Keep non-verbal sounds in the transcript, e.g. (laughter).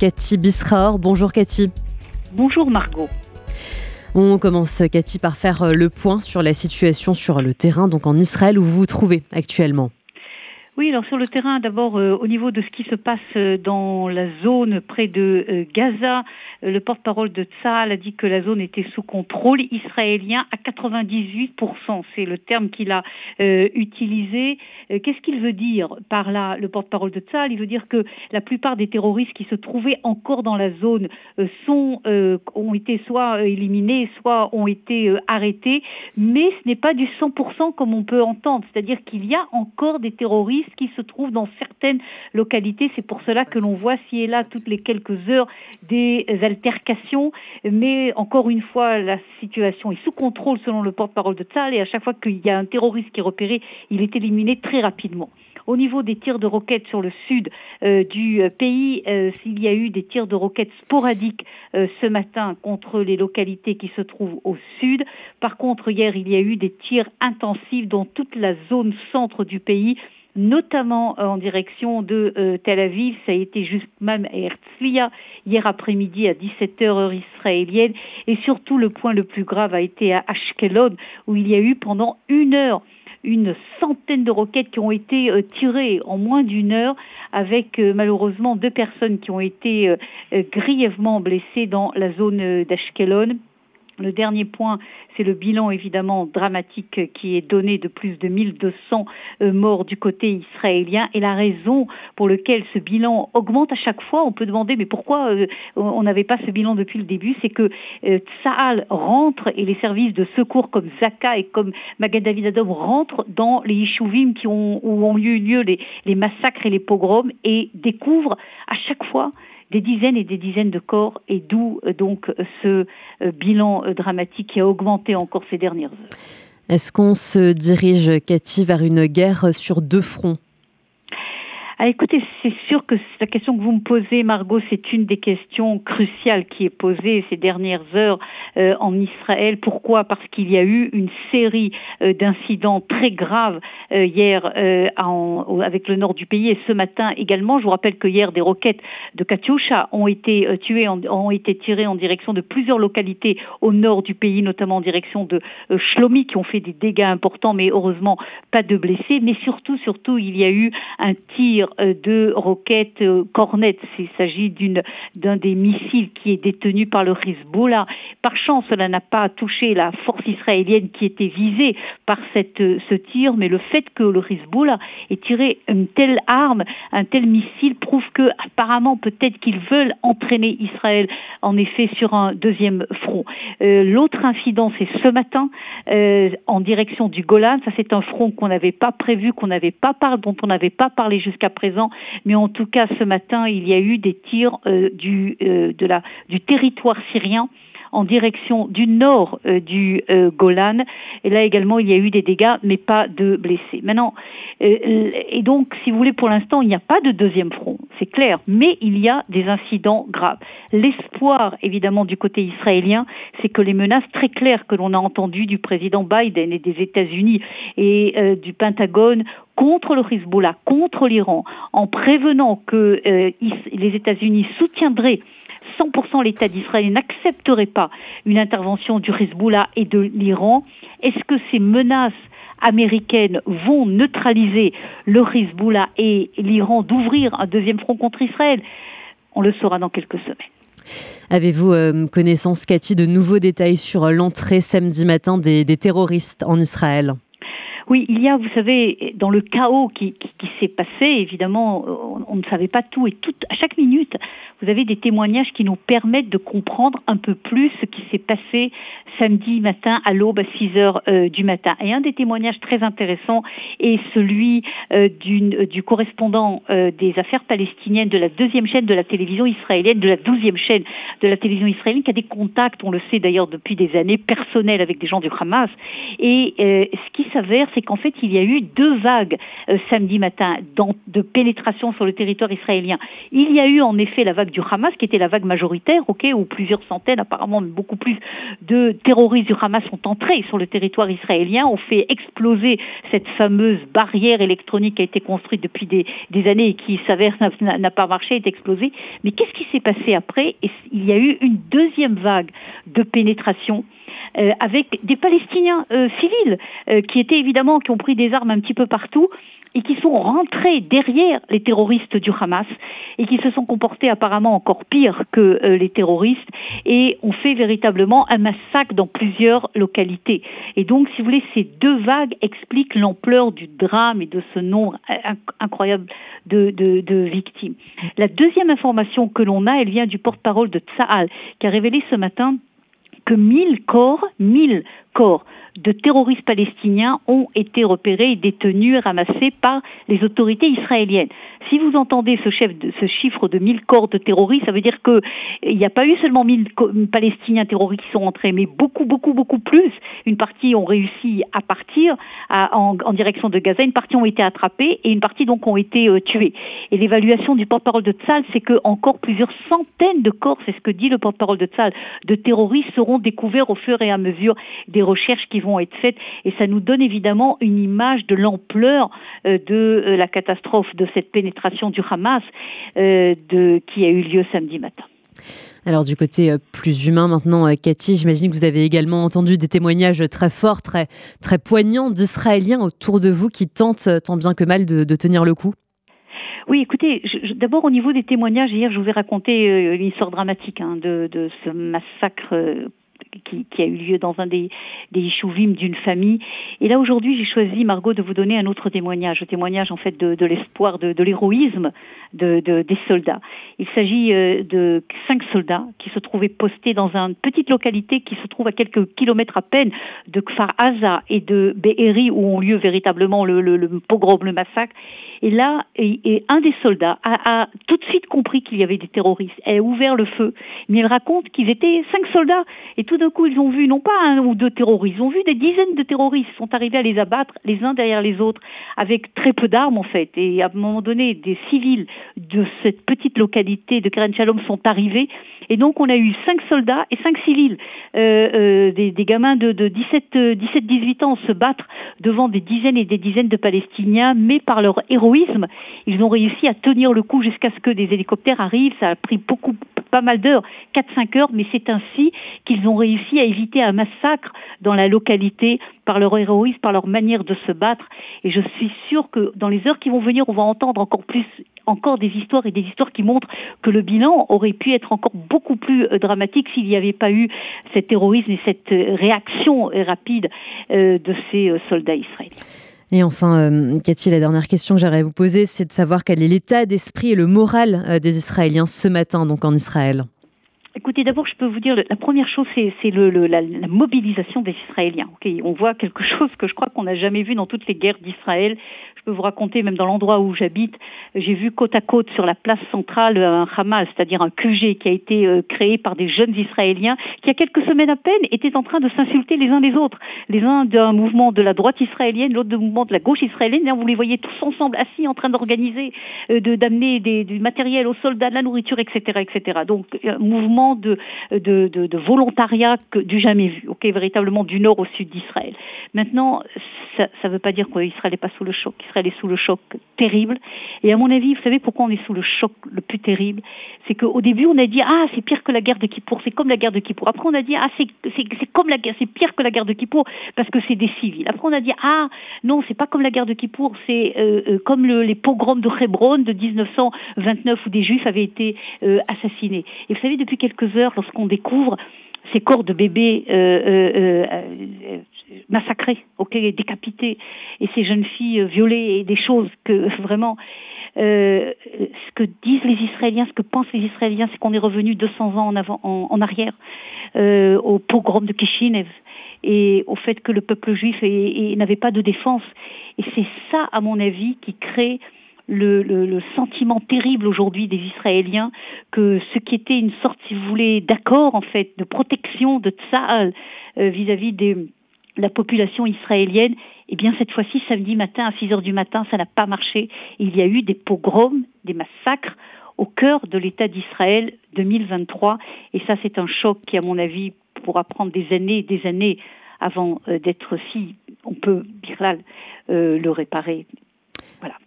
Cathy Bisraor. Bonjour Cathy. Bonjour Margot. On commence Cathy par faire le point sur la situation sur le terrain, donc en Israël où vous vous trouvez actuellement. Oui, alors sur le terrain, d'abord euh, au niveau de ce qui se passe euh, dans la zone près de euh, Gaza, le porte-parole de Tzahal a dit que la zone était sous contrôle israélien à 98%. C'est le terme qu'il a utilisé. Qu'est-ce qu'il veut dire par là, le porte-parole de Tzahal Il veut dire que la plupart des terroristes qui se trouvaient encore dans la zone ont été soit éliminés, soit ont été arrêtés, mais ce n'est pas du 100% comme on peut entendre. C'est-à-dire qu'il y a encore des terroristes qui se trouvent dans certaines localités. C'est pour cela que l'on voit ci et là toutes les quelques heures des Mais encore une fois, la situation est sous contrôle selon le porte-parole de Tzal et à chaque fois qu'il y a un terroriste qui est repéré, il est éliminé très rapidement. Au niveau des tirs de roquettes sur le sud euh, du euh, pays, euh, s'il y a eu des tirs de roquettes sporadiques ce matin contre les localités qui se trouvent au sud. Par contre, hier, il y a eu des tirs intensifs dans toute la zone centre du pays notamment euh, en direction de euh, Tel Aviv. Ça a été juste même à Herzliya hier après-midi à 17h heure israélienne. Et surtout, le point le plus grave a été à Ashkelon, où il y a eu pendant une heure une centaine de roquettes qui ont été euh, tirées en moins d'une heure, avec malheureusement deux personnes qui ont été grièvement blessées dans la zone d'Ashkelon. Le dernier point, c'est le bilan évidemment dramatique qui est donné de plus de 1200 euh, morts du côté israélien et la raison pour laquelle ce bilan augmente à chaque fois. On peut demander mais pourquoi euh, on n'avait pas ce bilan depuis le début C'est que euh, Tsahal rentre et les services de secours comme Zaka et comme Magad David Adom rentrent dans les Yishuvim qui ont, où ont eu lieu les massacres et les pogroms et découvrent à chaque fois des dizaines et des dizaines de corps, et d'où euh, donc ce euh, bilan euh, dramatique qui a augmenté encore ces dernières heures. Est-ce qu'on se dirige, Cathy, vers une guerre sur deux fronts? Ah, écoutez, c'est sûr que la question que vous me posez, Margot, c'est une des questions cruciales qui est posée ces dernières heures euh, en Israël. Pourquoi? Parce qu'il y a eu une série euh, d'incidents très graves euh, hier avec le nord du pays et ce matin également. Je vous rappelle que hier, des roquettes de Katyusha ont été tuées, ont été tirées en direction de plusieurs localités au nord du pays, notamment en direction de Shlomi, qui ont fait des dégâts importants, mais heureusement pas de blessés. Mais surtout, surtout, il y a eu un tir euh, de roquettes euh, Cornet. Il s'agit d'un des missiles qui est détenu par le Hezbollah. Par chance, cela n'a pas touché la force israélienne qui était visée par euh, ce tir, mais le fait que le Hezbollah ait tiré une telle arme, un tel missile, prouve que apparemment peut-être qu'ils veulent entraîner Israël en effet sur un deuxième front. L'autre incident, c'est ce matin en direction du Golan. Ça, c'est un front qu'on n'avait pas prévu, qu'on n'avait pas parlé, dont on n'avait pas parlé jusqu'à mais en tout cas ce matin, il y a eu des tirs euh, euh, du territoire syrien en direction du nord euh, du Golan. Et là également, il y a eu des dégâts, mais pas de blessés. Maintenant, et donc, si vous voulez, pour l'instant, il n'y a pas de deuxième front, c'est clair, mais il y a des incidents graves. L'espoir, évidemment, du côté israélien, c'est que les menaces très claires que l'on a entendues du président Biden et des États-Unis et du Pentagone contre le Hezbollah, contre l'Iran, en prévenant que euh, les États-Unis soutiendraient 100% l'État d'Israël et n'accepteraient pas une intervention du Hezbollah et de l'Iran, est-ce que ces menaces américaines vont neutraliser le Hezbollah et l'Iran d'ouvrir un deuxième front contre Israël? On le saura dans quelques semaines. Avez-vous euh, connaissance, Cathy, de nouveaux détails sur l'entrée samedi matin des terroristes en Israël? Oui, il y a, vous savez, dans le chaos qui, s'est passé, évidemment, on, ne savait pas tout et. À chaque minute, vous avez des témoignages qui nous permettent de comprendre un peu plus ce qui s'est passé samedi matin à l'aube à 6 heures euh, du matin. Et un des témoignages très intéressants est celui euh, du correspondant euh, des affaires palestiniennes de la deuxième chaîne de la télévision israélienne, de la douzième chaîne de la télévision israélienne, qui a des contacts, on le sait d'ailleurs depuis des années, personnels avec des gens du Hamas. Et ce qui s'avère, c'est qu'en fait, il y a eu deux vagues samedi matin de pénétration sur le territoire israélien. Il y a eu en effet la vague du Hamas, qui était la vague majoritaire, ok, où plusieurs centaines, apparemment beaucoup plus de terroristes du Hamas sont entrés sur le territoire israélien, ont fait exploser cette fameuse barrière électronique qui a été construite depuis des, années et qui s'avère n'a pas marché, est explosée. Mais qu'est-ce qui s'est passé après? Il y a eu une deuxième vague de pénétration euh, avec des Palestiniens euh, civils euh, qui étaient évidemment qui ont pris des armes un petit peu partout et qui sont rentrés derrière les terroristes du Hamas et qui se sont comportés apparemment encore pire que les terroristes et ont fait véritablement un massacre dans plusieurs localités. Et donc, si vous voulez, ces deux vagues expliquent l'ampleur du drame et de ce nombre incroyable de victimes. La deuxième information que l'on a, elle vient du porte-parole de Tsahal, qui a révélé ce matin que 1000 corps, 1000 corps de terroristes palestiniens ont été repérés et détenus ramassés par les autorités israéliennes. Si vous entendez ce, de, chiffre de 1000 corps de terroristes, ça veut dire qu'il n'y a pas eu seulement 1000 Palestiniens terroristes qui sont entrés, mais beaucoup, beaucoup, beaucoup plus. Une partie ont réussi à partir en, direction de Gaza, une partie ont été attrapés et une partie donc ont été euh, tués. Et l'évaluation du porte-parole de Tzal, c'est que encore plusieurs centaines de corps, c'est ce que dit le porte-parole de Tzal, de terroristes seront découverts au fur et à mesure des recherches qui vont être faites. Et ça nous donne évidemment une image de l'ampleur euh, de euh, la catastrophe de cette pénétration du Hamas euh, de, qui a eu lieu samedi matin. Alors du côté plus humain maintenant, Cathy, j'imagine que vous avez également entendu des témoignages très forts, très, très poignants d'Israéliens autour de vous qui tentent tant bien que mal de, tenir le coup. Oui, écoutez, d'abord au niveau des témoignages, hier je vous ai raconté une histoire dramatique hein, de, de, ce massacre qui, a eu lieu dans un des, des d'une famille. Et là, aujourd'hui, j'ai choisi, Margot, de vous donner un autre témoignage, un témoignage en fait de, l'espoir, de, de l'héroïsme de, des soldats. Il s'agit euh, de cinq soldats qui se trouvaient postés dans une petite localité qui se trouve à quelques kilomètres à peine de Kfar Aza et de Be'eri, où ont lieu véritablement le, le, le pogrom, le massacre. Et là, et, un des soldats a, a, tout de suite compris qu'il y avait des terroristes. Elle a ouvert le feu, mais elle raconte qu'ils étaient cinq soldats. Et tout d'un coup, ils ont vu non pas un ou deux terroristes, ils ont vu des dizaines de terroristes sont arrivés à les abattre les uns derrière les autres, avec très peu d'armes en fait. Et à un moment donné, des civils de cette petite localité de Keren Shalom sont arrivés. Et donc, on a eu cinq soldats et cinq civils, euh, euh, des, gamins de, de 17, 17, 18 ans se battre devant des dizaines et des dizaines de Palestiniens, mais par leur héroïsme, ils ont réussi à tenir le coup jusqu'à ce que des hélicoptères arrivent. Ça a pris beaucoup, pas mal d'heures, 4-5 heures, mais c'est ainsi qu'ils ont réussi à éviter un massacre dans la localité par leur héroïsme, par leur manière de se battre. Et je suis sûre que dans les heures qui vont venir, on va entendre encore plus, encore des histoires et des histoires qui montrent que le bilan aurait pu être encore beaucoup plus euh, dramatique s'il n'y avait pas eu cet terrorisme et cette euh, réaction euh, rapide de ces soldats israéliens. Et enfin, Cathy, la dernière question que j'aimerais vous poser, c'est de savoir quel est l'état d'esprit et le moral des Israéliens ce matin, donc en Israël. Écoutez, d'abord, je peux vous dire, la première chose, c'est la, mobilisation des Israéliens. On voit quelque (laughs) chose que je crois qu'on n'a jamais vu dans toutes les guerres d'Israël. Je peux vous raconter, même dans l'endroit où j'habite, j'ai vu côte à côte sur la place centrale un Hamas, c'est-à-dire un QG qui a été euh, créé par des jeunes Israéliens qui, il y a quelques semaines à peine, étaient en train de s'insulter les uns les autres. Les uns d'un mouvement de la droite israélienne, l'autre d'un mouvement de la gauche israélienne. Vous les voyez tous ensemble assis en train d'organiser, euh, de d'amener du matériel aux soldats, de la nourriture, etc., etc. Donc, un mouvement de, de, de, de volontariat que, du jamais vu, ok, véritablement du nord au sud d'Israël. Maintenant, ça ne veut pas dire qu'Israël n'est pas sous le choc. Israël est sous le choc terrible. Et à mon avis, vous savez pourquoi on est sous le choc le plus terrible? C'est qu'au début, on a dit ah c'est pire que la guerre de Kippour, c'est comme la guerre de Kippour. Après, on a dit ah c'est c'est comme la guerre, c'est pire que la guerre de Kippour parce que c'est des civils. Après, on a dit ah non, c'est pas comme la guerre de Kippour, c'est euh, euh, comme le, les pogroms de Hebron de 1929 où des Juifs avaient été euh, assassinés. Et vous savez, depuis quelques heures, lorsqu'on découvre ces corps de bébés massacrés, ok, décapités, et ces jeunes filles violées, et des choses que (laughs) vraiment, euh, ce que disent les Israéliens, ce que pensent les Israéliens, c'est qu'on est revenu 200 ans en, avant, en, arrière, euh, au pogrom de Kishinev, et au fait que le peuple juif n'avait pas de défense. Et c'est ça, à mon avis, qui crée le, le, le, sentiment terrible aujourd'hui des Israéliens que ce qui était une sorte, si vous voulez, d'accord en fait, de protection de Tsahal euh, vis-à-vis des la population israélienne, eh bien cette fois-ci, samedi matin à 6 heures du matin, ça n'a pas marché. Il y a eu des pogroms, des massacres au cœur de l'État d'Israël 2023. Et ça, c'est un choc qui, à mon avis, pourra prendre des années, des années avant d'être si on peut, Birlal, le réparer. Voilà.